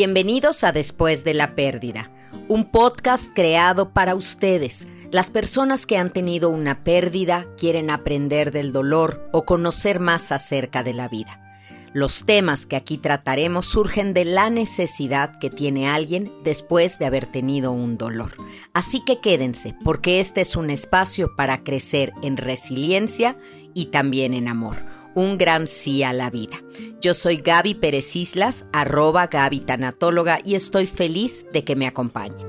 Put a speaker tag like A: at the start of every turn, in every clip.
A: Bienvenidos a Después de la Pérdida, un podcast creado para ustedes, las personas que han tenido una pérdida, quieren aprender del dolor o conocer más acerca de la vida. Los temas que aquí trataremos surgen de la necesidad que tiene alguien después de haber tenido un dolor. Así que quédense, porque este es un espacio para crecer en resiliencia y también en amor un gran sí a la vida. Yo soy Gaby Pérez Islas, arroba Gaby Tanatóloga, y estoy feliz de que me acompañen.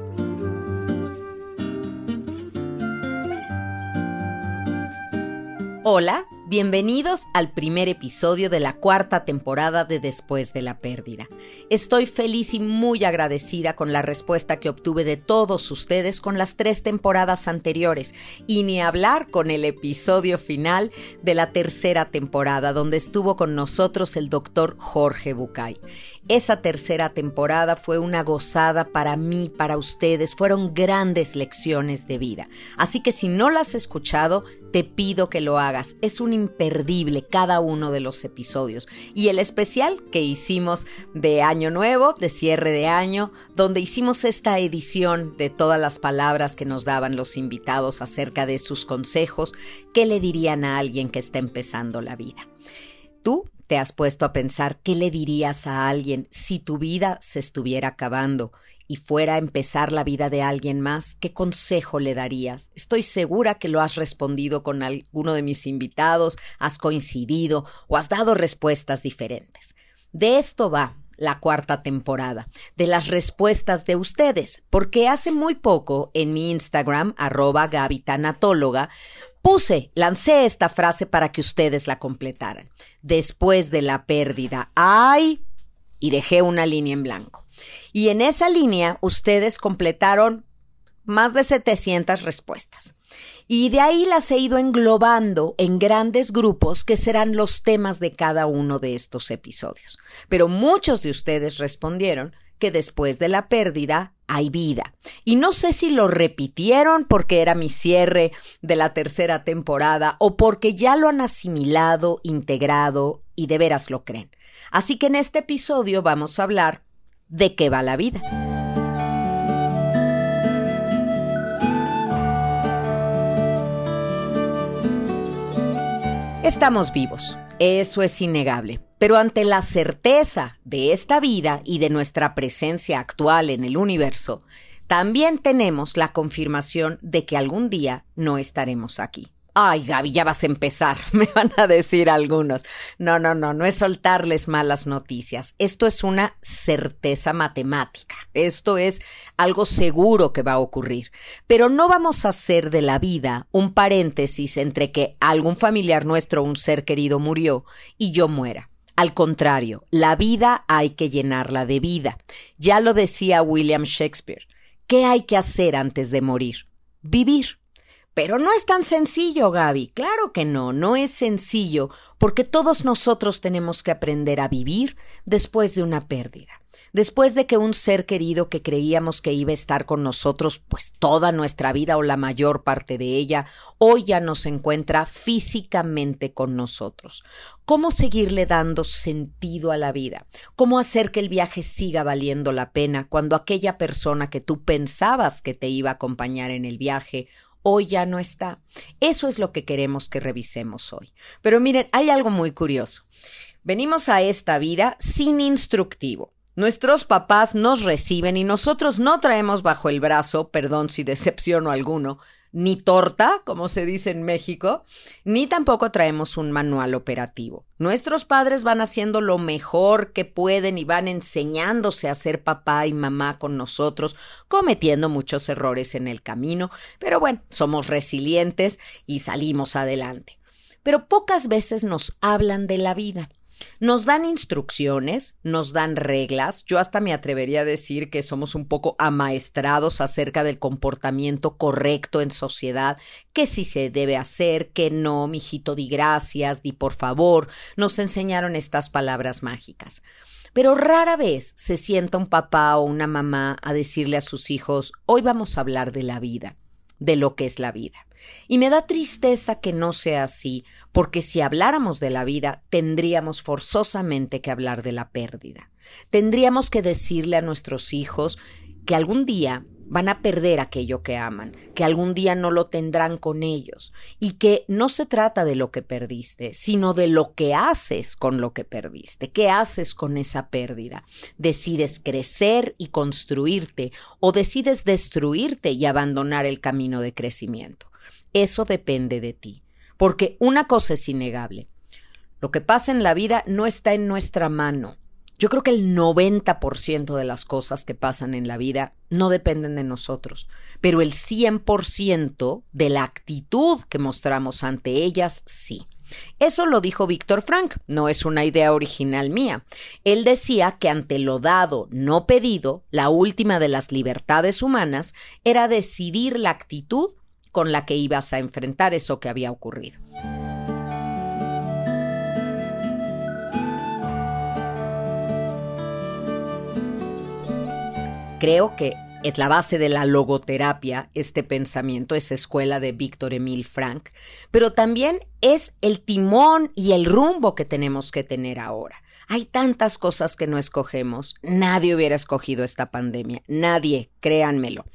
A: Hola, Bienvenidos al primer episodio de la cuarta temporada de Después de la Pérdida. Estoy feliz y muy agradecida con la respuesta que obtuve de todos ustedes con las tres temporadas anteriores y ni hablar con el episodio final de la tercera temporada donde estuvo con nosotros el doctor Jorge Bucay. Esa tercera temporada fue una gozada para mí, para ustedes, fueron grandes lecciones de vida. Así que si no las has escuchado, te pido que lo hagas. Es un imperdible cada uno de los episodios. Y el especial que hicimos de Año Nuevo, de cierre de año, donde hicimos esta edición de todas las palabras que nos daban los invitados acerca de sus consejos, ¿qué le dirían a alguien que está empezando la vida? Tú te has puesto a pensar qué le dirías a alguien si tu vida se estuviera acabando y fuera a empezar la vida de alguien más, ¿qué consejo le darías? Estoy segura que lo has respondido con alguno de mis invitados, has coincidido o has dado respuestas diferentes. De esto va la cuarta temporada, de las respuestas de ustedes, porque hace muy poco en mi Instagram, arroba gavitanatóloga, puse, lancé esta frase para que ustedes la completaran. Después de la pérdida, ay, y dejé una línea en blanco. Y en esa línea ustedes completaron más de 700 respuestas. Y de ahí las he ido englobando en grandes grupos que serán los temas de cada uno de estos episodios. Pero muchos de ustedes respondieron que después de la pérdida hay vida. Y no sé si lo repitieron porque era mi cierre de la tercera temporada o porque ya lo han asimilado, integrado y de veras lo creen. Así que en este episodio vamos a hablar de qué va la vida. Estamos vivos, eso es innegable, pero ante la certeza de esta vida y de nuestra presencia actual en el universo, también tenemos la confirmación de que algún día no estaremos aquí. Ay, Gaby, ya vas a empezar, me van a decir algunos. No, no, no, no es soltarles malas noticias. Esto es una certeza matemática. Esto es algo seguro que va a ocurrir. Pero no vamos a hacer de la vida un paréntesis entre que algún familiar nuestro, un ser querido, murió y yo muera. Al contrario, la vida hay que llenarla de vida. Ya lo decía William Shakespeare. ¿Qué hay que hacer antes de morir? Vivir. Pero no es tan sencillo, Gaby. Claro que no, no es sencillo, porque todos nosotros tenemos que aprender a vivir después de una pérdida. Después de que un ser querido que creíamos que iba a estar con nosotros pues toda nuestra vida o la mayor parte de ella, hoy ya no se encuentra físicamente con nosotros. ¿Cómo seguirle dando sentido a la vida? ¿Cómo hacer que el viaje siga valiendo la pena cuando aquella persona que tú pensabas que te iba a acompañar en el viaje hoy ya no está. Eso es lo que queremos que revisemos hoy. Pero miren, hay algo muy curioso. Venimos a esta vida sin instructivo. Nuestros papás nos reciben y nosotros no traemos bajo el brazo, perdón si decepciono alguno, ni torta, como se dice en México, ni tampoco traemos un manual operativo. Nuestros padres van haciendo lo mejor que pueden y van enseñándose a ser papá y mamá con nosotros, cometiendo muchos errores en el camino, pero bueno, somos resilientes y salimos adelante. Pero pocas veces nos hablan de la vida. Nos dan instrucciones, nos dan reglas. Yo hasta me atrevería a decir que somos un poco amaestrados acerca del comportamiento correcto en sociedad, que si se debe hacer, que no, mijito, di gracias, di por favor. Nos enseñaron estas palabras mágicas. Pero rara vez se sienta un papá o una mamá a decirle a sus hijos, hoy vamos a hablar de la vida, de lo que es la vida. Y me da tristeza que no sea así, porque si habláramos de la vida, tendríamos forzosamente que hablar de la pérdida. Tendríamos que decirle a nuestros hijos que algún día van a perder aquello que aman, que algún día no lo tendrán con ellos, y que no se trata de lo que perdiste, sino de lo que haces con lo que perdiste, qué haces con esa pérdida. Decides crecer y construirte o decides destruirte y abandonar el camino de crecimiento. Eso depende de ti, porque una cosa es innegable. Lo que pasa en la vida no está en nuestra mano, yo creo que el 90% de las cosas que pasan en la vida no dependen de nosotros, pero el 100% de la actitud que mostramos ante ellas sí. Eso lo dijo Víctor Frank, no es una idea original mía. Él decía que ante lo dado, no pedido, la última de las libertades humanas era decidir la actitud con la que ibas a enfrentar eso que había ocurrido. Creo que es la base de la logoterapia, este pensamiento, esa escuela de Víctor Emil Frank, pero también es el timón y el rumbo que tenemos que tener ahora. Hay tantas cosas que no escogemos. Nadie hubiera escogido esta pandemia. Nadie, créanmelo.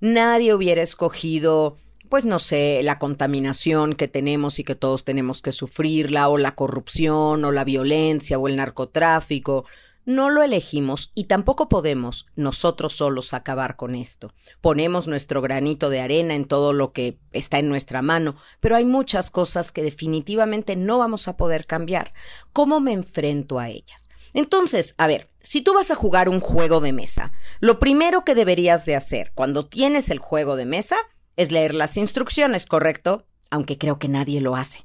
A: Nadie hubiera escogido pues no sé, la contaminación que tenemos y que todos tenemos que sufrirla, o la corrupción, o la violencia, o el narcotráfico, no lo elegimos y tampoco podemos nosotros solos acabar con esto. Ponemos nuestro granito de arena en todo lo que está en nuestra mano, pero hay muchas cosas que definitivamente no vamos a poder cambiar. ¿Cómo me enfrento a ellas? Entonces, a ver, si tú vas a jugar un juego de mesa, lo primero que deberías de hacer cuando tienes el juego de mesa es leer las instrucciones, ¿correcto? Aunque creo que nadie lo hace.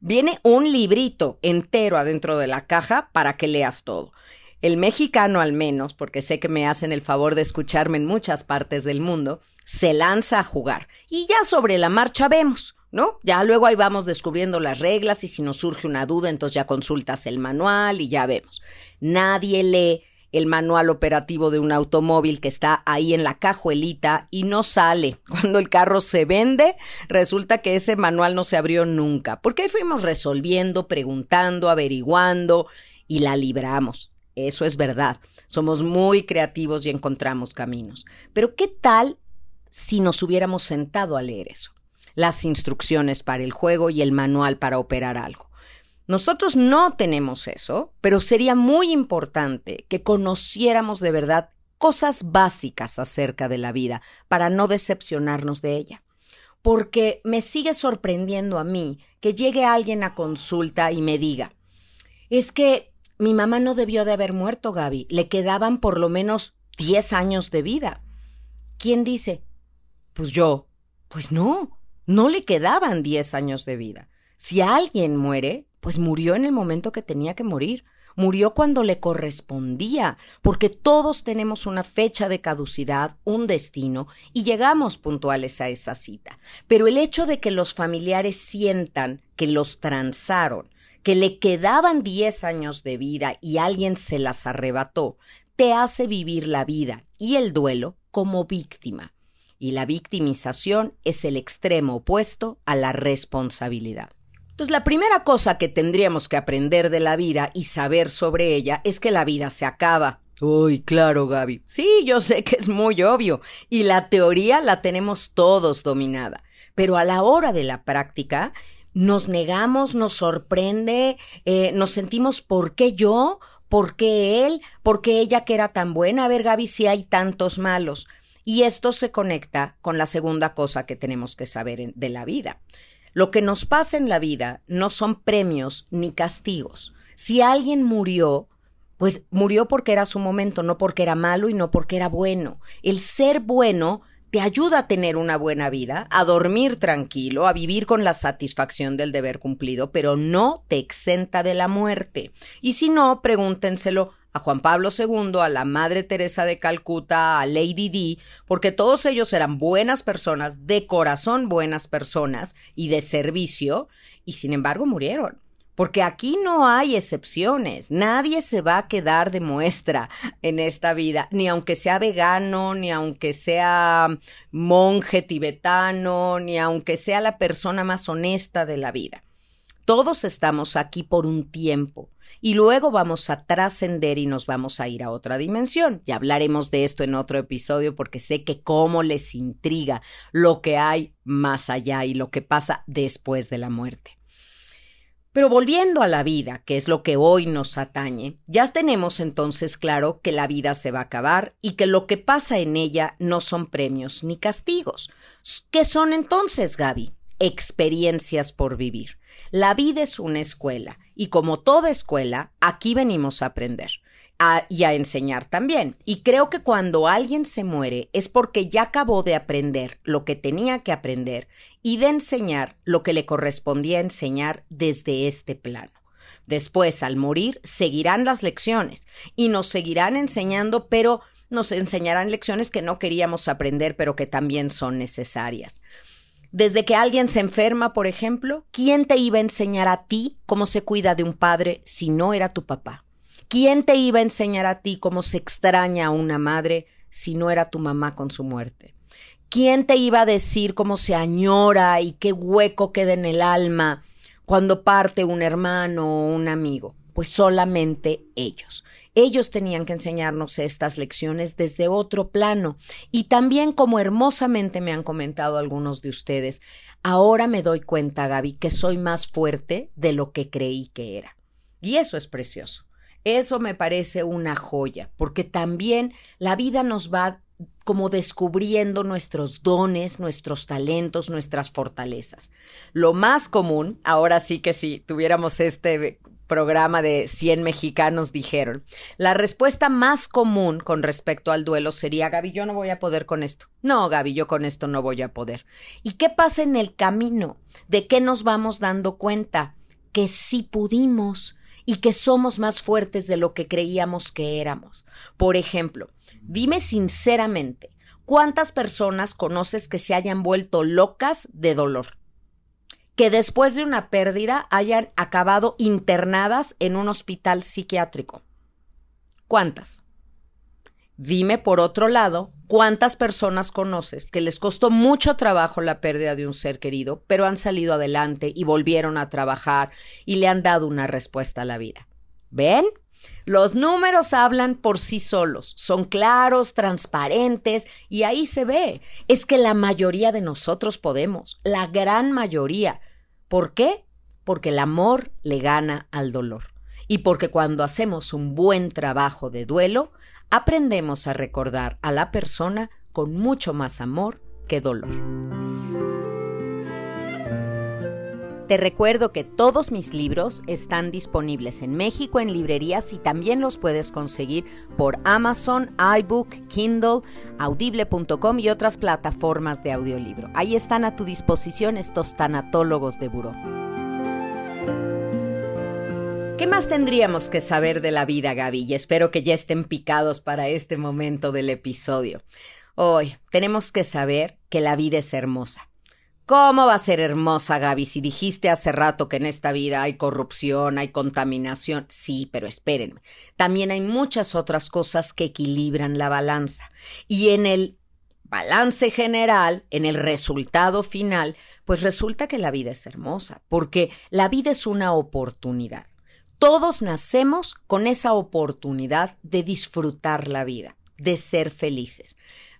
A: Viene un librito entero adentro de la caja para que leas todo. El mexicano al menos, porque sé que me hacen el favor de escucharme en muchas partes del mundo, se lanza a jugar y ya sobre la marcha vemos, ¿no? Ya luego ahí vamos descubriendo las reglas y si nos surge una duda, entonces ya consultas el manual y ya vemos. Nadie lee el manual operativo de un automóvil que está ahí en la cajuelita y no sale. Cuando el carro se vende, resulta que ese manual no se abrió nunca, porque fuimos resolviendo, preguntando, averiguando y la libramos. Eso es verdad. Somos muy creativos y encontramos caminos. Pero ¿qué tal si nos hubiéramos sentado a leer eso? Las instrucciones para el juego y el manual para operar algo. Nosotros no tenemos eso, pero sería muy importante que conociéramos de verdad cosas básicas acerca de la vida para no decepcionarnos de ella. Porque me sigue sorprendiendo a mí que llegue alguien a consulta y me diga, es que mi mamá no debió de haber muerto, Gaby. Le quedaban por lo menos diez años de vida. ¿Quién dice? Pues yo. Pues no, no le quedaban diez años de vida. Si alguien muere, pues murió en el momento que tenía que morir. Murió cuando le correspondía, porque todos tenemos una fecha de caducidad, un destino, y llegamos puntuales a esa cita. Pero el hecho de que los familiares sientan que los transaron, que le quedaban 10 años de vida y alguien se las arrebató, te hace vivir la vida y el duelo como víctima. Y la victimización es el extremo opuesto a la responsabilidad. Entonces, la primera cosa que tendríamos que aprender de la vida y saber sobre ella es que la vida se acaba. Uy, claro, Gaby. Sí, yo sé que es muy obvio. Y la teoría la tenemos todos dominada. Pero a la hora de la práctica, nos negamos, nos sorprende, eh, nos sentimos, ¿por qué yo? ¿Por qué él? ¿Por qué ella que era tan buena? A ver, Gaby, si hay tantos malos. Y esto se conecta con la segunda cosa que tenemos que saber de la vida. Lo que nos pasa en la vida no son premios ni castigos. Si alguien murió, pues murió porque era su momento, no porque era malo y no porque era bueno. El ser bueno te ayuda a tener una buena vida, a dormir tranquilo, a vivir con la satisfacción del deber cumplido, pero no te exenta de la muerte. Y si no, pregúntenselo a Juan Pablo II, a la Madre Teresa de Calcuta, a Lady Di, porque todos ellos eran buenas personas, de corazón buenas personas y de servicio, y sin embargo murieron porque aquí no hay excepciones. Nadie se va a quedar de muestra en esta vida, ni aunque sea vegano, ni aunque sea monje tibetano, ni aunque sea la persona más honesta de la vida. Todos estamos aquí por un tiempo y luego vamos a trascender y nos vamos a ir a otra dimensión. Ya hablaremos de esto en otro episodio porque sé que cómo les intriga lo que hay más allá y lo que pasa después de la muerte. Pero volviendo a la vida, que es lo que hoy nos atañe, ya tenemos entonces claro que la vida se va a acabar y que lo que pasa en ella no son premios ni castigos. ¿Qué son entonces, Gaby? Experiencias por vivir. La vida es una escuela y como toda escuela, aquí venimos a aprender y a enseñar también. Y creo que cuando alguien se muere es porque ya acabó de aprender lo que tenía que aprender y de enseñar lo que le correspondía enseñar desde este plano. Después, al morir, seguirán las lecciones y nos seguirán enseñando, pero nos enseñarán lecciones que no queríamos aprender, pero que también son necesarias. Desde que alguien se enferma, por ejemplo, ¿quién te iba a enseñar a ti cómo se cuida de un padre si no era tu papá? ¿Quién te iba a enseñar a ti cómo se extraña a una madre si no era tu mamá con su muerte? ¿Quién te iba a decir cómo se añora y qué hueco queda en el alma cuando parte un hermano o un amigo? Pues solamente ellos. Ellos tenían que enseñarnos estas lecciones desde otro plano. Y también, como hermosamente me han comentado algunos de ustedes, ahora me doy cuenta, Gaby, que soy más fuerte de lo que creí que era. Y eso es precioso. Eso me parece una joya, porque también la vida nos va como descubriendo nuestros dones, nuestros talentos, nuestras fortalezas. Lo más común, ahora sí que si tuviéramos este programa de 100 mexicanos dijeron, la respuesta más común con respecto al duelo sería, Gaby, yo no voy a poder con esto. No, Gaby, yo con esto no voy a poder. ¿Y qué pasa en el camino? ¿De qué nos vamos dando cuenta? Que sí pudimos, y que somos más fuertes de lo que creíamos que éramos. Por ejemplo, dime sinceramente, ¿cuántas personas conoces que se hayan vuelto locas de dolor? Que después de una pérdida hayan acabado internadas en un hospital psiquiátrico. ¿Cuántas? Dime, por otro lado, ¿Cuántas personas conoces que les costó mucho trabajo la pérdida de un ser querido, pero han salido adelante y volvieron a trabajar y le han dado una respuesta a la vida? ¿Ven? Los números hablan por sí solos, son claros, transparentes y ahí se ve. Es que la mayoría de nosotros podemos, la gran mayoría. ¿Por qué? Porque el amor le gana al dolor. Y porque cuando hacemos un buen trabajo de duelo, aprendemos a recordar a la persona con mucho más amor que dolor. Te recuerdo que todos mis libros están disponibles en México en librerías y también los puedes conseguir por Amazon, iBook, Kindle, audible.com y otras plataformas de audiolibro. Ahí están a tu disposición estos tanatólogos de buró. ¿Qué más tendríamos que saber de la vida, Gaby? Y espero que ya estén picados para este momento del episodio. Hoy tenemos que saber que la vida es hermosa. ¿Cómo va a ser hermosa, Gaby, si dijiste hace rato que en esta vida hay corrupción, hay contaminación? Sí, pero espérenme. También hay muchas otras cosas que equilibran la balanza. Y en el balance general, en el resultado final, pues resulta que la vida es hermosa, porque la vida es una oportunidad. Todos nacemos con esa oportunidad de disfrutar la vida, de ser felices.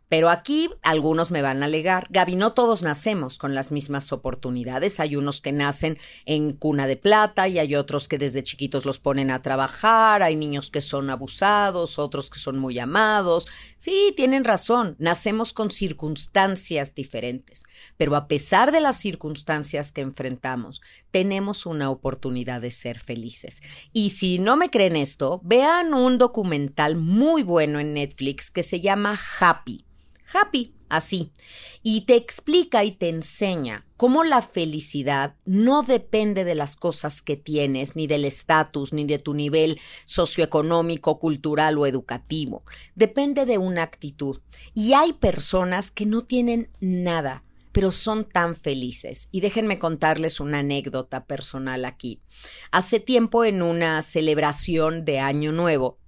A: Pero aquí algunos me van a alegar, Gaby, no todos nacemos con las mismas oportunidades. Hay unos que nacen en cuna de plata y hay otros que desde chiquitos los ponen a trabajar, hay niños que son abusados, otros que son muy amados. Sí, tienen razón, nacemos con circunstancias diferentes. Pero a pesar de las circunstancias que enfrentamos, tenemos una oportunidad de ser felices. Y si no me creen esto, vean un documental muy bueno en Netflix que se llama Happy happy, así. Y te explica y te enseña cómo la felicidad no depende de las cosas que tienes, ni del estatus, ni de tu nivel socioeconómico, cultural o educativo. Depende de una actitud. Y hay personas que no tienen nada, pero son tan felices. Y déjenme contarles una anécdota personal aquí. Hace tiempo en una celebración de Año Nuevo,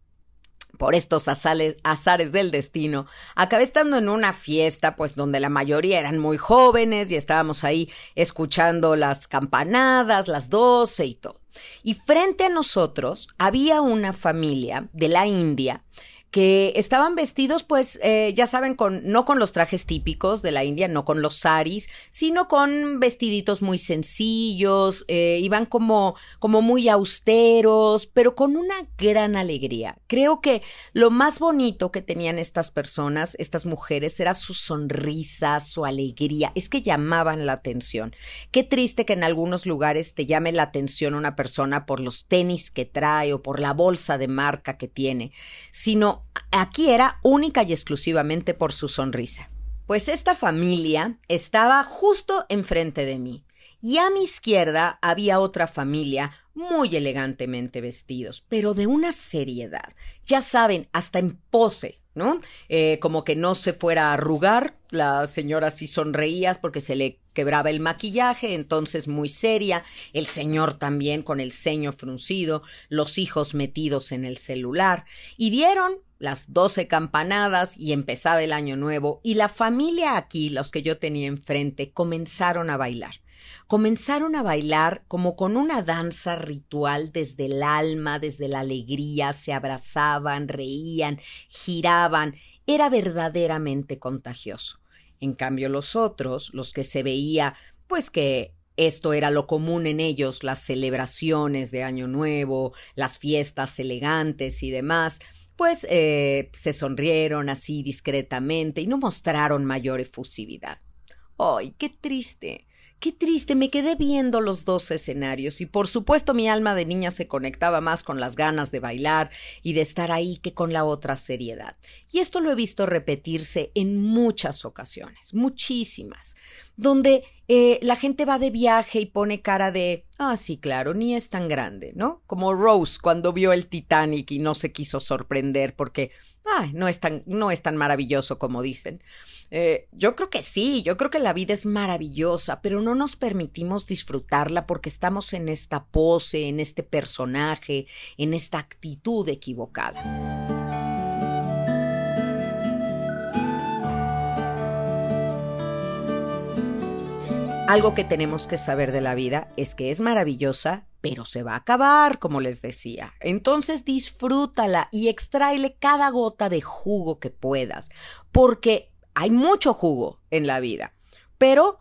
A: por estos azares del destino, acabé estando en una fiesta, pues donde la mayoría eran muy jóvenes y estábamos ahí escuchando las campanadas, las doce y todo. Y frente a nosotros había una familia de la India que estaban vestidos, pues, eh, ya saben, con, no con los trajes típicos de la India, no con los saris, sino con vestiditos muy sencillos, eh, iban como, como muy austeros, pero con una gran alegría. Creo que lo más bonito que tenían estas personas, estas mujeres, era su sonrisa, su alegría, es que llamaban la atención. Qué triste que en algunos lugares te llame la atención una persona por los tenis que trae o por la bolsa de marca que tiene, sino aquí era única y exclusivamente por su sonrisa. Pues esta familia estaba justo enfrente de mí y a mi izquierda había otra familia muy elegantemente vestidos, pero de una seriedad, ya saben, hasta en pose, ¿no? Eh, como que no se fuera a arrugar, la señora sí sonreía porque se le quebraba el maquillaje, entonces muy seria, el señor también con el ceño fruncido, los hijos metidos en el celular, y dieron las doce campanadas y empezaba el año nuevo, y la familia aquí, los que yo tenía enfrente, comenzaron a bailar. Comenzaron a bailar como con una danza ritual desde el alma, desde la alegría, se abrazaban, reían, giraban, era verdaderamente contagioso. En cambio los otros, los que se veía, pues que esto era lo común en ellos, las celebraciones de Año Nuevo, las fiestas elegantes y demás, pues eh, se sonrieron así discretamente y no mostraron mayor efusividad. ¡Ay, qué triste! Qué triste, me quedé viendo los dos escenarios y por supuesto mi alma de niña se conectaba más con las ganas de bailar y de estar ahí que con la otra seriedad. Y esto lo he visto repetirse en muchas ocasiones, muchísimas, donde eh, la gente va de viaje y pone cara de, ah, sí, claro, ni es tan grande, ¿no? Como Rose cuando vio el Titanic y no se quiso sorprender porque, ay, no es tan, no es tan maravilloso como dicen. Eh, yo creo que sí, yo creo que la vida es maravillosa, pero no nos permitimos disfrutarla porque estamos en esta pose, en este personaje, en esta actitud equivocada. Algo que tenemos que saber de la vida es que es maravillosa, pero se va a acabar, como les decía. Entonces disfrútala y extraile cada gota de jugo que puedas, porque hay mucho jugo en la vida, pero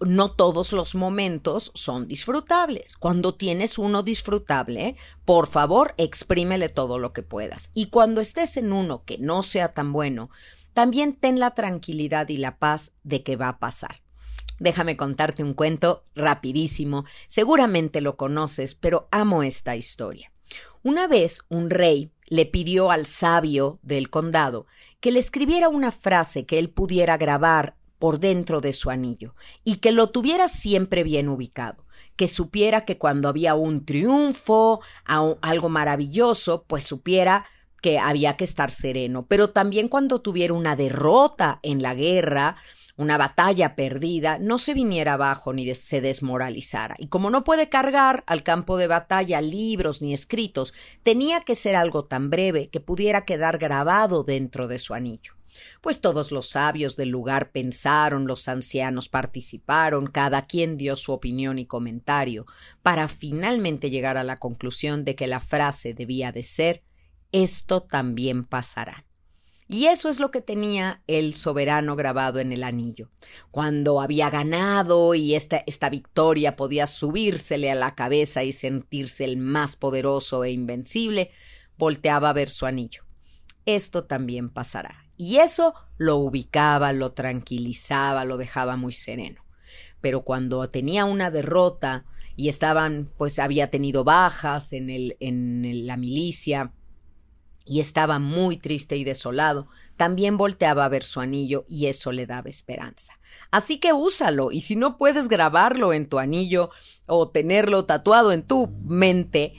A: no todos los momentos son disfrutables. Cuando tienes uno disfrutable, por favor, exprímele todo lo que puedas. Y cuando estés en uno que no sea tan bueno, también ten la tranquilidad y la paz de que va a pasar. Déjame contarte un cuento rapidísimo. Seguramente lo conoces, pero amo esta historia. Una vez un rey le pidió al sabio del condado que le escribiera una frase que él pudiera grabar por dentro de su anillo y que lo tuviera siempre bien ubicado, que supiera que cuando había un triunfo, algo maravilloso, pues supiera que había que estar sereno, pero también cuando tuviera una derrota en la guerra, una batalla perdida, no se viniera abajo ni se desmoralizara. Y como no puede cargar al campo de batalla libros ni escritos, tenía que ser algo tan breve que pudiera quedar grabado dentro de su anillo. Pues todos los sabios del lugar pensaron, los ancianos participaron, cada quien dio su opinión y comentario, para finalmente llegar a la conclusión de que la frase debía de ser esto también pasará. Y eso es lo que tenía el soberano grabado en el anillo. Cuando había ganado y esta, esta victoria podía subírsele a la cabeza y sentirse el más poderoso e invencible, volteaba a ver su anillo. Esto también pasará. Y eso lo ubicaba, lo tranquilizaba, lo dejaba muy sereno. Pero cuando tenía una derrota y estaban, pues había tenido bajas en, el, en la milicia, y estaba muy triste y desolado, también volteaba a ver su anillo y eso le daba esperanza. Así que úsalo y si no puedes grabarlo en tu anillo o tenerlo tatuado en tu mente,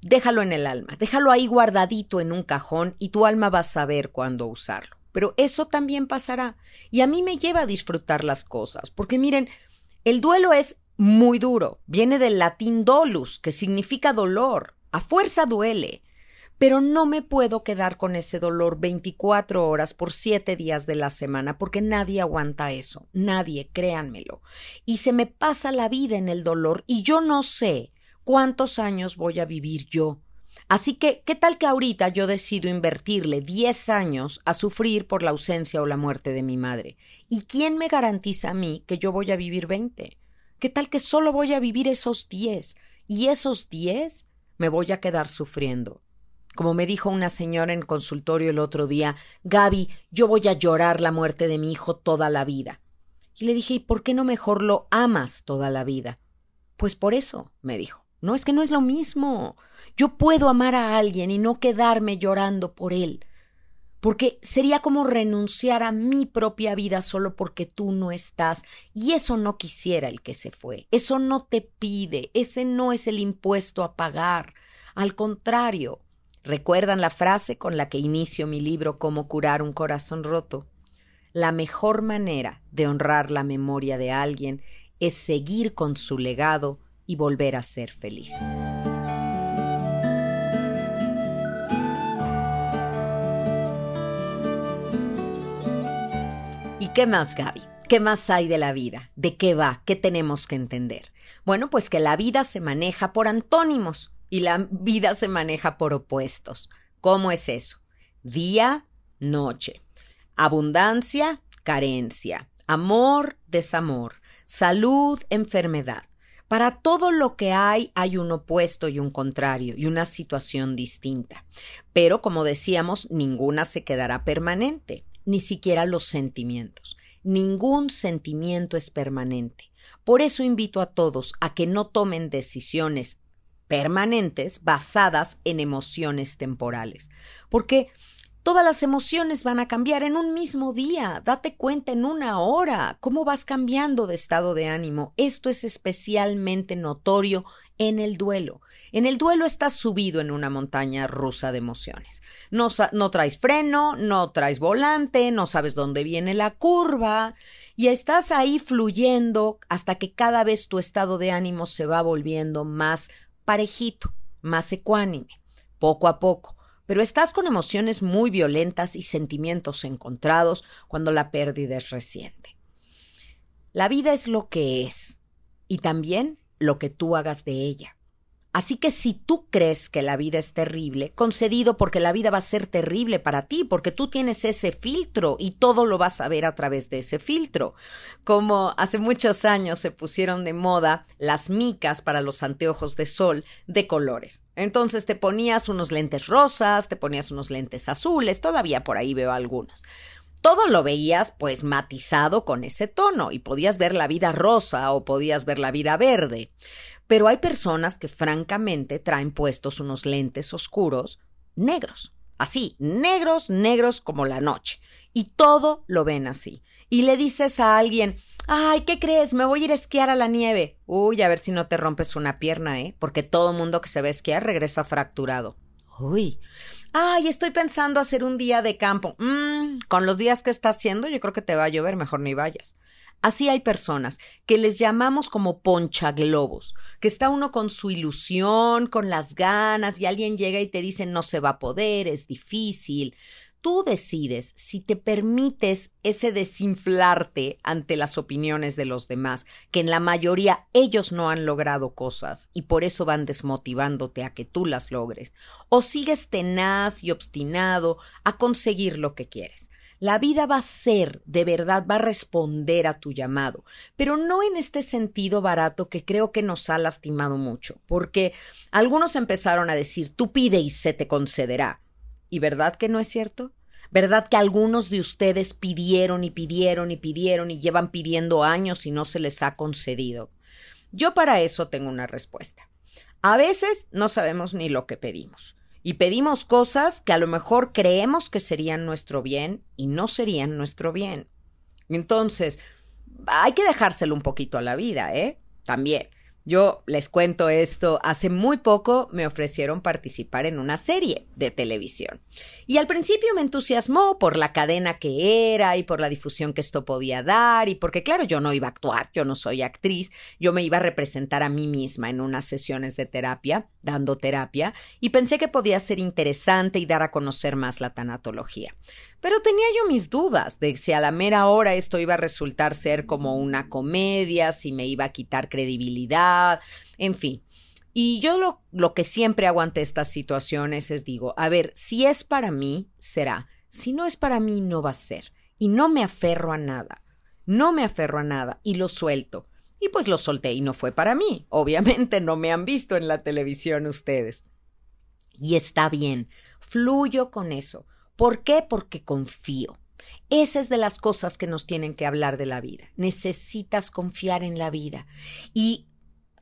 A: déjalo en el alma, déjalo ahí guardadito en un cajón y tu alma va a saber cuándo usarlo. Pero eso también pasará y a mí me lleva a disfrutar las cosas, porque miren, el duelo es muy duro, viene del latín dolus, que significa dolor, a fuerza duele pero no me puedo quedar con ese dolor 24 horas por 7 días de la semana, porque nadie aguanta eso, nadie, créanmelo. Y se me pasa la vida en el dolor y yo no sé cuántos años voy a vivir yo. Así que, ¿qué tal que ahorita yo decido invertirle 10 años a sufrir por la ausencia o la muerte de mi madre? ¿Y quién me garantiza a mí que yo voy a vivir 20? ¿Qué tal que solo voy a vivir esos 10? Y esos 10 me voy a quedar sufriendo. Como me dijo una señora en consultorio el otro día, Gaby, yo voy a llorar la muerte de mi hijo toda la vida. Y le dije, ¿y por qué no mejor lo amas toda la vida? Pues por eso, me dijo. No, es que no es lo mismo. Yo puedo amar a alguien y no quedarme llorando por él. Porque sería como renunciar a mi propia vida solo porque tú no estás. Y eso no quisiera el que se fue. Eso no te pide. Ese no es el impuesto a pagar. Al contrario, ¿Recuerdan la frase con la que inicio mi libro Cómo curar un corazón roto? La mejor manera de honrar la memoria de alguien es seguir con su legado y volver a ser feliz. ¿Y qué más, Gaby? ¿Qué más hay de la vida? ¿De qué va? ¿Qué tenemos que entender? Bueno, pues que la vida se maneja por antónimos y la vida se maneja por opuestos. ¿Cómo es eso? Día, noche. Abundancia, carencia. Amor, desamor. Salud, enfermedad. Para todo lo que hay hay un opuesto y un contrario y una situación distinta. Pero, como decíamos, ninguna se quedará permanente, ni siquiera los sentimientos. Ningún sentimiento es permanente. Por eso invito a todos a que no tomen decisiones permanentes basadas en emociones temporales. Porque todas las emociones van a cambiar en un mismo día. Date cuenta en una hora cómo vas cambiando de estado de ánimo. Esto es especialmente notorio en el duelo. En el duelo estás subido en una montaña rusa de emociones. No, no, traes freno, no traes volante, no sabes dónde viene la curva y estás ahí fluyendo hasta que cada vez tu estado de ánimo se va volviendo más parejito, más ecuánime, poco a poco, pero estás con emociones muy violentas y sentimientos encontrados cuando la pérdida es reciente. La vida es lo que es y también lo que tú hagas de ella. Así que si tú crees que la vida es terrible, concedido porque la vida va a ser terrible para ti, porque tú tienes ese filtro y todo lo vas a ver a través de ese filtro. Como hace muchos años se pusieron de moda las micas para los anteojos de sol de colores. Entonces te ponías unos lentes rosas, te ponías unos lentes azules, todavía por ahí veo algunos todo lo veías pues matizado con ese tono y podías ver la vida rosa o podías ver la vida verde. Pero hay personas que francamente traen puestos unos lentes oscuros negros, así, negros, negros como la noche, y todo lo ven así. Y le dices a alguien, ay, ¿qué crees? Me voy a ir a esquiar a la nieve. Uy, a ver si no te rompes una pierna, ¿eh? Porque todo mundo que se ve esquiar regresa fracturado. Uy. Ay, estoy pensando hacer un día de campo. Mm, con los días que está haciendo, yo creo que te va a llover, mejor ni vayas. Así hay personas que les llamamos como ponchaglobos, que está uno con su ilusión, con las ganas, y alguien llega y te dice no se va a poder, es difícil. Tú decides si te permites ese desinflarte ante las opiniones de los demás, que en la mayoría ellos no han logrado cosas y por eso van desmotivándote a que tú las logres, o sigues tenaz y obstinado a conseguir lo que quieres. La vida va a ser, de verdad, va a responder a tu llamado, pero no en este sentido barato que creo que nos ha lastimado mucho, porque algunos empezaron a decir, tú pide y se te concederá. ¿Y verdad que no es cierto? ¿Verdad que algunos de ustedes pidieron y pidieron y pidieron y llevan pidiendo años y no se les ha concedido? Yo para eso tengo una respuesta. A veces no sabemos ni lo que pedimos y pedimos cosas que a lo mejor creemos que serían nuestro bien y no serían nuestro bien. Entonces, hay que dejárselo un poquito a la vida, ¿eh? También. Yo les cuento esto, hace muy poco me ofrecieron participar en una serie de televisión. Y al principio me entusiasmó por la cadena que era y por la difusión que esto podía dar y porque claro, yo no iba a actuar, yo no soy actriz, yo me iba a representar a mí misma en unas sesiones de terapia, dando terapia, y pensé que podía ser interesante y dar a conocer más la tanatología. Pero tenía yo mis dudas de si a la mera hora esto iba a resultar ser como una comedia, si me iba a quitar credibilidad, en fin. Y yo lo, que siempre hago ante estas situaciones es digo, a ver, si es para mí, será. Si no es para mí, no va a ser. Y no me aferro a nada. No me aferro a nada y lo suelto. Y pues lo solté y no fue para mí. Obviamente no me han visto en la televisión ustedes. Y está bien, fluyo con eso. ¿Por qué? Porque confío. Esa es de las cosas que nos tienen que hablar de la vida. Necesitas confiar en la vida. Y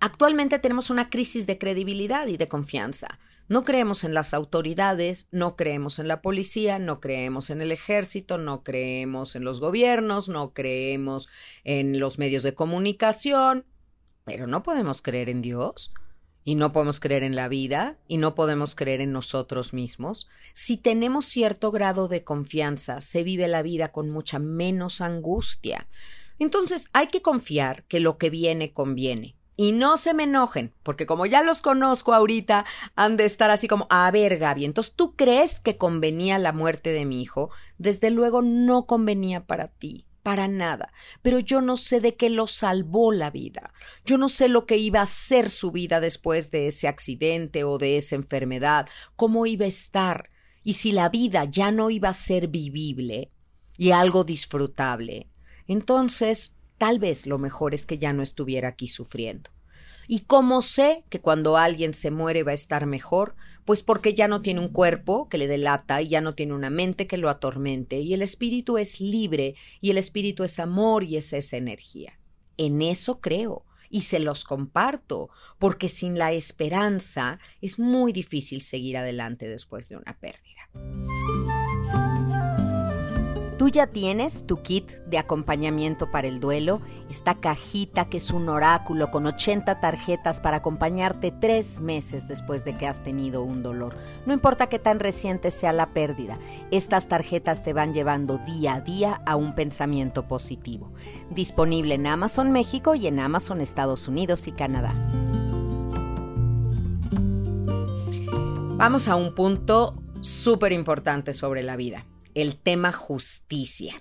A: actualmente tenemos una crisis de credibilidad y de confianza. No creemos en las autoridades, no creemos en la policía, no creemos en el ejército, no creemos en los gobiernos, no creemos en los medios de comunicación, pero no podemos creer en Dios y no podemos creer en la vida y no podemos creer en nosotros mismos, si tenemos cierto grado de confianza, se vive la vida con mucha menos angustia. Entonces hay que confiar que lo que viene conviene. Y no se me enojen, porque como ya los conozco ahorita, han de estar así como, a ver, Gaby, entonces tú crees que convenía la muerte de mi hijo, desde luego no convenía para ti para nada, pero yo no sé de qué lo salvó la vida. Yo no sé lo que iba a ser su vida después de ese accidente o de esa enfermedad, cómo iba a estar, y si la vida ya no iba a ser vivible y algo disfrutable, entonces tal vez lo mejor es que ya no estuviera aquí sufriendo. ¿Y cómo sé que cuando alguien se muere va a estar mejor? Pues porque ya no tiene un cuerpo que le delata y ya no tiene una mente que lo atormente y el espíritu es libre y el espíritu es amor y es esa energía. En eso creo y se los comparto, porque sin la esperanza es muy difícil seguir adelante después de una pérdida. Tú ya tienes tu kit de acompañamiento para el duelo, esta cajita que es un oráculo con 80 tarjetas para acompañarte tres meses después de que has tenido un dolor. No importa qué tan reciente sea la pérdida, estas tarjetas te van llevando día a día a un pensamiento positivo. Disponible en Amazon México y en Amazon Estados Unidos y Canadá. Vamos a un punto súper importante sobre la vida el tema justicia.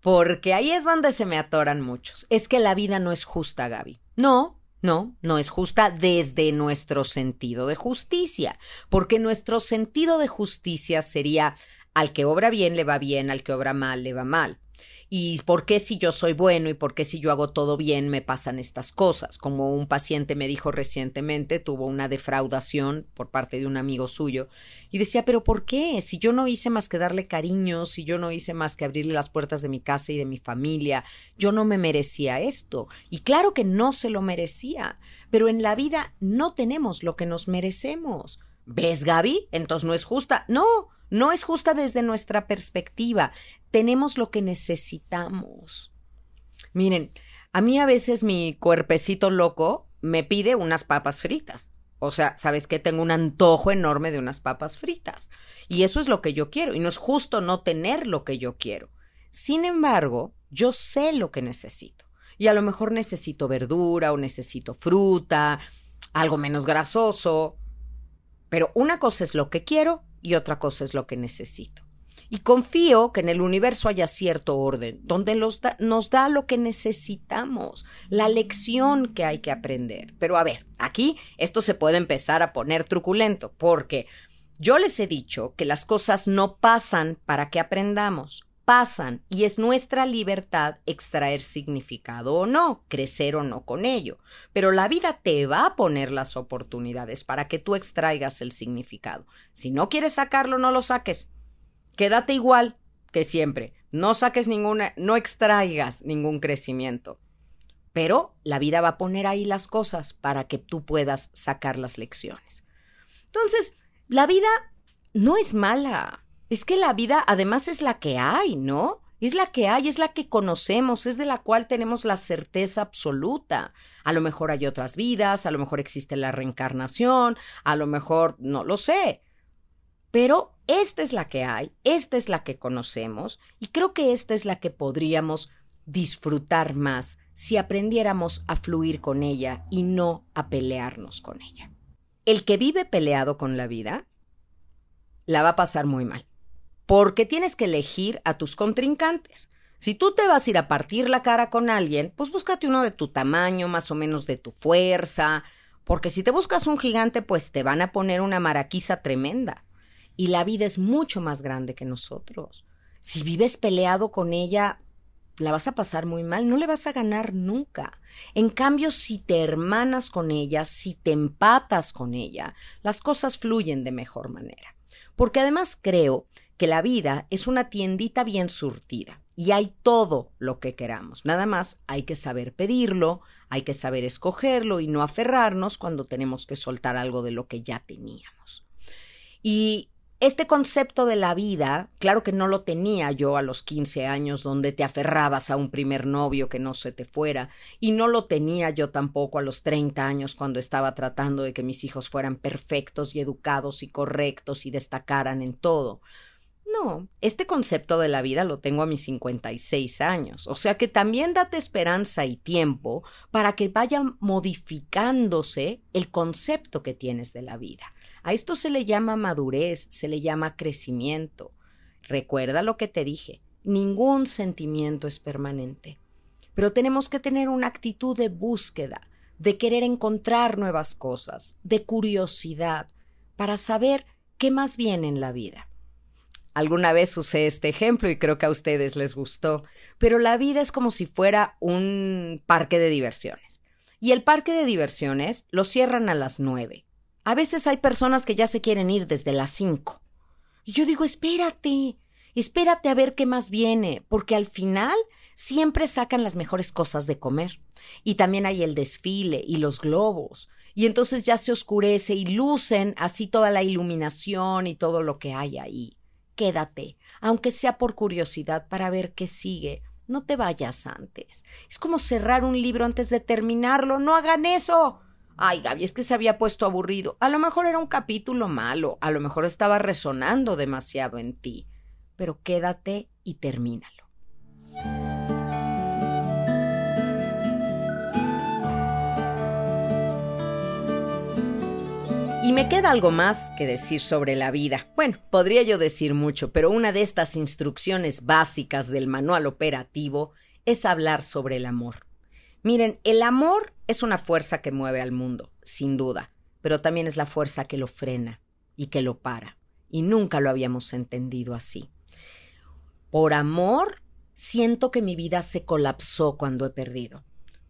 A: Porque ahí es donde se me atoran muchos. Es que la vida no es justa, Gaby. No, no, no es justa desde nuestro sentido de justicia, porque nuestro sentido de justicia sería al que obra bien le va bien, al que obra mal le va mal. ¿Y por qué si yo soy bueno y por qué si yo hago todo bien me pasan estas cosas? Como un paciente me dijo recientemente, tuvo una defraudación por parte de un amigo suyo y decía, pero ¿por qué? Si yo no hice más que darle cariño, si yo no hice más que abrirle las puertas de mi casa y de mi familia, yo no me merecía esto. Y claro que no se lo merecía, pero en la vida no tenemos lo que nos merecemos. ¿Ves, Gaby? Entonces no es justa. No, no es justa desde nuestra perspectiva. Tenemos lo que necesitamos. Miren, a mí a veces mi cuerpecito loco me pide unas papas fritas. O sea, ¿sabes qué? Tengo un antojo enorme de unas papas fritas. Y eso es lo que yo quiero. Y no es justo no tener lo que yo quiero. Sin embargo, yo sé lo que necesito. Y a lo mejor necesito verdura o necesito fruta, algo menos grasoso. Pero una cosa es lo que quiero y otra cosa es lo que necesito. Y confío que en el universo haya cierto orden, donde nos da lo que necesitamos, la lección que hay que aprender. Pero a ver, aquí esto se puede empezar a poner truculento, porque yo les he dicho que las cosas no pasan para que aprendamos, pasan y es nuestra libertad extraer significado o no, crecer o no con ello. Pero la vida te va a poner las oportunidades para que tú extraigas el significado. Si no quieres sacarlo, no lo saques. Quédate igual que siempre. No saques ninguna, no extraigas ningún crecimiento. Pero la vida va a poner ahí las cosas para que tú puedas sacar las lecciones. Entonces, la vida no es mala. Es que la vida además es la que hay, ¿no? Es la que hay, es la que conocemos, es de la cual tenemos la certeza absoluta. A lo mejor hay otras vidas, a lo mejor existe la reencarnación, a lo mejor no lo sé. Pero esta es la que hay, esta es la que conocemos y creo que esta es la que podríamos disfrutar más si aprendiéramos a fluir con ella y no a pelearnos con ella. El que vive peleado con la vida la va a pasar muy mal, porque tienes que elegir a tus contrincantes. Si tú te vas a ir a partir la cara con alguien, pues búscate uno de tu tamaño, más o menos de tu fuerza, porque si te buscas un gigante, pues te van a poner una maraquiza tremenda. Y la vida es mucho más grande que nosotros. Si vives peleado con ella, la vas a pasar muy mal, no le vas a ganar nunca. En cambio, si te hermanas con ella, si te empatas con ella, las cosas fluyen de mejor manera. Porque además creo que la vida es una tiendita bien surtida y hay todo lo que queramos. Nada más hay que saber pedirlo, hay que saber escogerlo y no aferrarnos cuando tenemos que soltar algo de lo que ya teníamos. Y este concepto de la vida, claro que no lo tenía yo a los 15 años, donde te aferrabas a un primer novio que no se te fuera, y no lo tenía yo tampoco a los 30 años cuando estaba tratando de que mis hijos fueran perfectos y educados y correctos y destacaran en todo. No, este concepto de la vida lo tengo a mis 56 años, o sea que también date esperanza y tiempo para que vaya modificándose el concepto que tienes de la vida. A esto se le llama madurez, se le llama crecimiento. Recuerda lo que te dije, ningún sentimiento es permanente. Pero tenemos que tener una actitud de búsqueda, de querer encontrar nuevas cosas, de curiosidad, para saber qué más viene en la vida. Alguna vez usé este ejemplo y creo que a ustedes les gustó, pero la vida es como si fuera un parque de diversiones. Y el parque de diversiones lo cierran a las nueve. A veces hay personas que ya se quieren ir desde las cinco. Y yo digo, espérate, espérate a ver qué más viene, porque al final siempre sacan las mejores cosas de comer. Y también hay el desfile y los globos. Y entonces ya se oscurece y lucen así toda la iluminación y todo lo que hay ahí. Quédate, aunque sea por curiosidad, para ver qué sigue. No te vayas antes. Es como cerrar un libro antes de terminarlo. No hagan eso. Ay, Gaby, es que se había puesto aburrido. A lo mejor era un capítulo malo, a lo mejor estaba resonando demasiado en ti. Pero quédate y termínalo. Y me queda algo más que decir sobre la vida. Bueno, podría yo decir mucho, pero una de estas instrucciones básicas del manual operativo es hablar sobre el amor. Miren, el amor es una fuerza que mueve al mundo, sin duda, pero también es la fuerza que lo frena y que lo para. Y nunca lo habíamos entendido así. Por amor, siento que mi vida se colapsó cuando he perdido.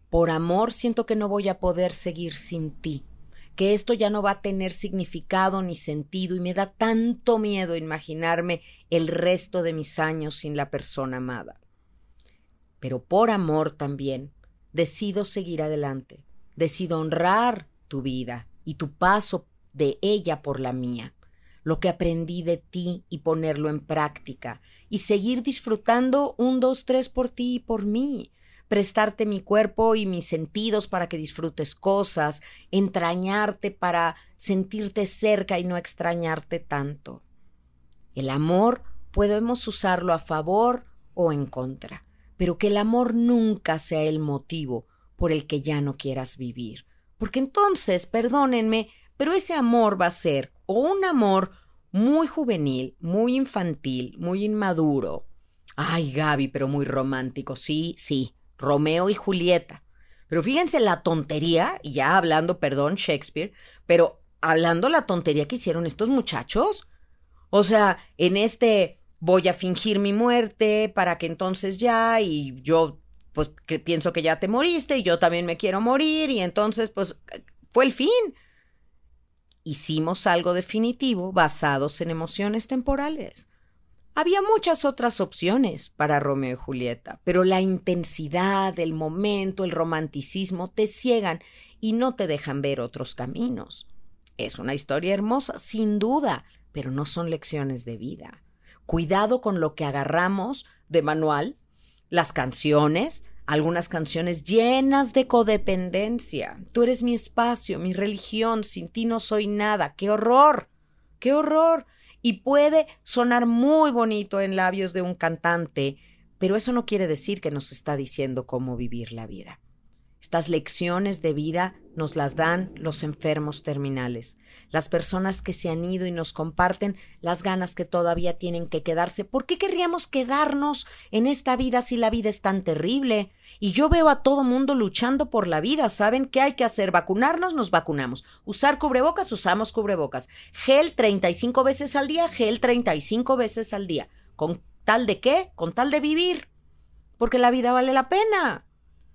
A: Por amor, siento que no voy a poder seguir sin ti, que esto ya no va a tener significado ni sentido y me da tanto miedo imaginarme el resto de mis años sin la persona amada. Pero por amor también, decido seguir adelante, decido honrar tu vida y tu paso de ella por la mía, lo que aprendí de ti y ponerlo en práctica, y seguir disfrutando un, dos, tres por ti y por mí, prestarte mi cuerpo y mis sentidos para que disfrutes cosas, entrañarte para sentirte cerca y no extrañarte tanto. El amor podemos usarlo a favor o en contra pero que el amor nunca sea el motivo por el que ya no quieras vivir. Porque entonces, perdónenme, pero ese amor va a ser o un amor muy juvenil, muy infantil, muy inmaduro. Ay, Gaby, pero muy romántico. Sí, sí, Romeo y Julieta. Pero fíjense la tontería, y ya hablando, perdón, Shakespeare, pero hablando la tontería que hicieron estos muchachos. O sea, en este voy a fingir mi muerte para que entonces ya y yo pues pienso que ya te moriste y yo también me quiero morir y entonces pues fue el fin. Hicimos algo definitivo basados en emociones temporales. Había muchas otras opciones para Romeo y Julieta, pero la intensidad, el momento, el romanticismo te ciegan y no te dejan ver otros caminos. Es una historia hermosa, sin duda, pero no son lecciones de vida. Cuidado con lo que agarramos de manual, las canciones, algunas canciones llenas de codependencia. Tú eres mi espacio, mi religión, sin ti no soy nada. ¡Qué horror! ¡Qué horror! Y puede sonar muy bonito en labios de un cantante, pero eso no quiere decir que nos está diciendo cómo vivir la vida. Estas lecciones de vida nos las dan los enfermos terminales, las personas que se han ido y nos comparten las ganas que todavía tienen que quedarse. ¿Por qué querríamos quedarnos en esta vida si la vida es tan terrible? Y yo veo a todo mundo luchando por la vida. ¿Saben qué hay que hacer? Vacunarnos, nos vacunamos. Usar cubrebocas, usamos cubrebocas. Gel 35 veces al día, gel 35 veces al día. ¿Con tal de qué? Con tal de vivir. Porque la vida vale la pena.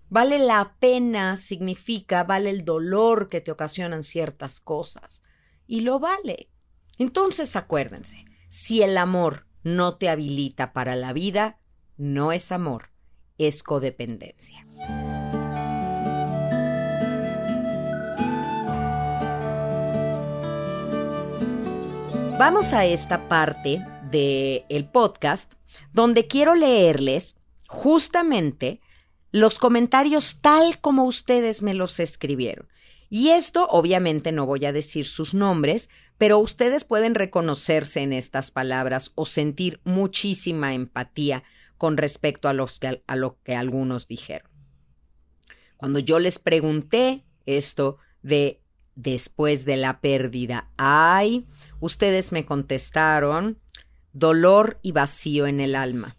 A: Vale la pena significa vale el dolor que te ocasionan ciertas cosas. Y lo vale. Entonces acuérdense, si el amor no te habilita para la vida, no es amor, es codependencia. Vamos a esta parte del podcast donde quiero leerles justamente los comentarios tal como ustedes me los escribieron. Y esto obviamente no voy a decir sus nombres, pero ustedes pueden reconocerse en estas palabras o sentir muchísima empatía con respecto a, lo que algunos dijeron. Cuando yo les pregunté esto de después de la pérdida, ay, ustedes me contestaron dolor y vacío en el alma.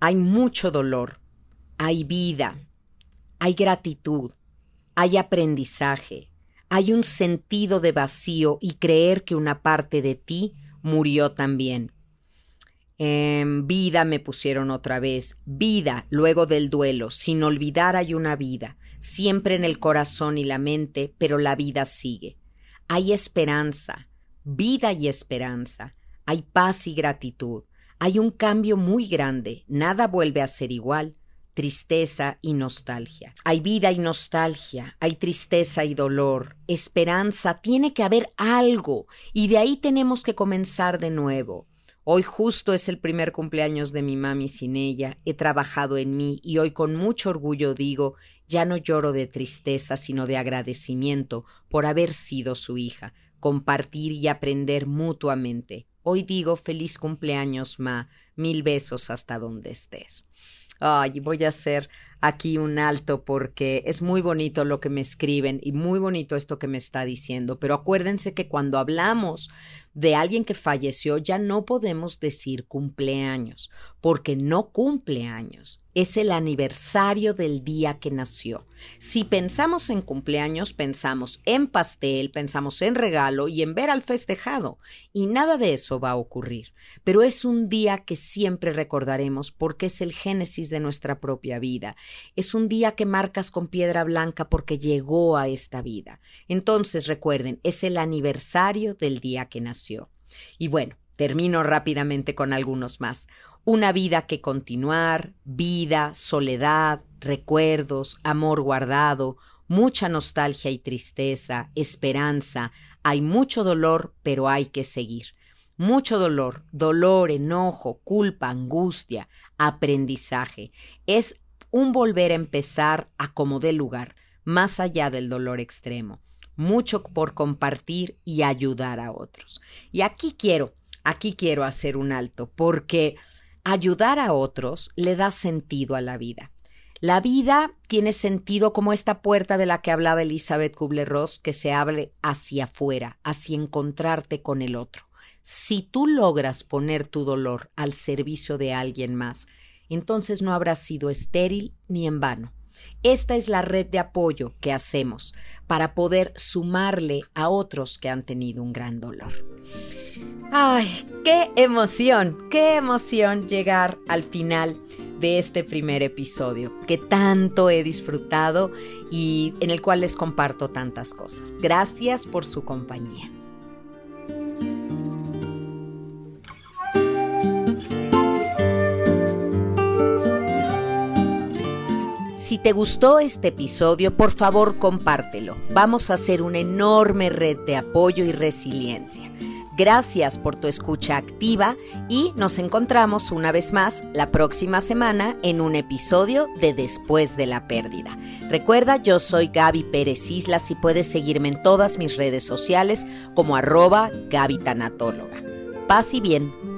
A: Hay mucho dolor, hay vida, hay gratitud, hay aprendizaje, hay un sentido de vacío y creer que una parte de ti murió también. En vida me pusieron otra vez, vida luego del duelo, sin olvidar hay una vida, siempre en el corazón y la mente, pero la vida sigue. Hay esperanza, vida y esperanza, hay paz y gratitud, hay un cambio muy grande, nada vuelve a ser igual, tristeza y nostalgia. Hay vida y nostalgia, hay tristeza y dolor, esperanza, tiene que haber algo y de ahí tenemos que comenzar de nuevo. Hoy justo es el primer cumpleaños de mi mami sin ella, he trabajado en mí y hoy con mucho orgullo digo, ya no lloro de tristeza, sino de agradecimiento por haber sido su hija, compartir y aprender mutuamente. Hoy digo feliz cumpleaños, Ma, mil besos hasta donde estés ay, voy a hacer aquí un alto porque es muy bonito lo que me escriben y muy bonito esto que me está diciendo, pero acuérdense que cuando hablamos de alguien que falleció ya no podemos decir cumpleaños, porque no cumple años, es el aniversario del día que nació. Si pensamos en cumpleaños, pensamos en pastel, pensamos en regalo y en ver al festejado, y nada de eso va a ocurrir. Pero es un día que siempre recordaremos porque es el génesis de nuestra propia vida. Es un día que marcas con piedra blanca porque llegó a esta vida. Entonces recuerden, es el aniversario del día que nació. Y bueno, termino rápidamente con algunos más una vida que continuar, vida, soledad, recuerdos, amor guardado, mucha nostalgia y tristeza, esperanza, hay mucho dolor, pero hay que seguir. Mucho dolor, dolor, enojo, culpa, angustia, aprendizaje. Es un volver a empezar a como dé lugar, más allá del dolor extremo. Mucho por compartir y ayudar a otros. Y aquí quiero, aquí quiero hacer un alto, porque ayudar a otros le da sentido a la vida. La vida tiene sentido como esta puerta de la que hablaba Elizabeth Kubler-Ross, que se abre hacia afuera, hacia encontrarte con el otro. Si tú logras poner tu dolor al servicio de alguien más, entonces no habrá sido estéril ni en vano. Esta es la red de apoyo que hacemos para poder sumarle a otros que han tenido un gran dolor. Ay, qué emoción, qué emoción llegar al final de este primer episodio que tanto he disfrutado y en el cual les comparto tantas cosas. Gracias por su compañía. Si te gustó este episodio, por favor compártelo. Vamos a hacer una enorme red de apoyo y resiliencia. Gracias por tu escucha activa y nos encontramos una vez más la próxima semana en un episodio de Después de la Pérdida. Recuerda, yo soy Gaby Pérez Islas y puedes seguirme en todas mis redes sociales como arroba Gaby Tanatóloga. Paz y bien.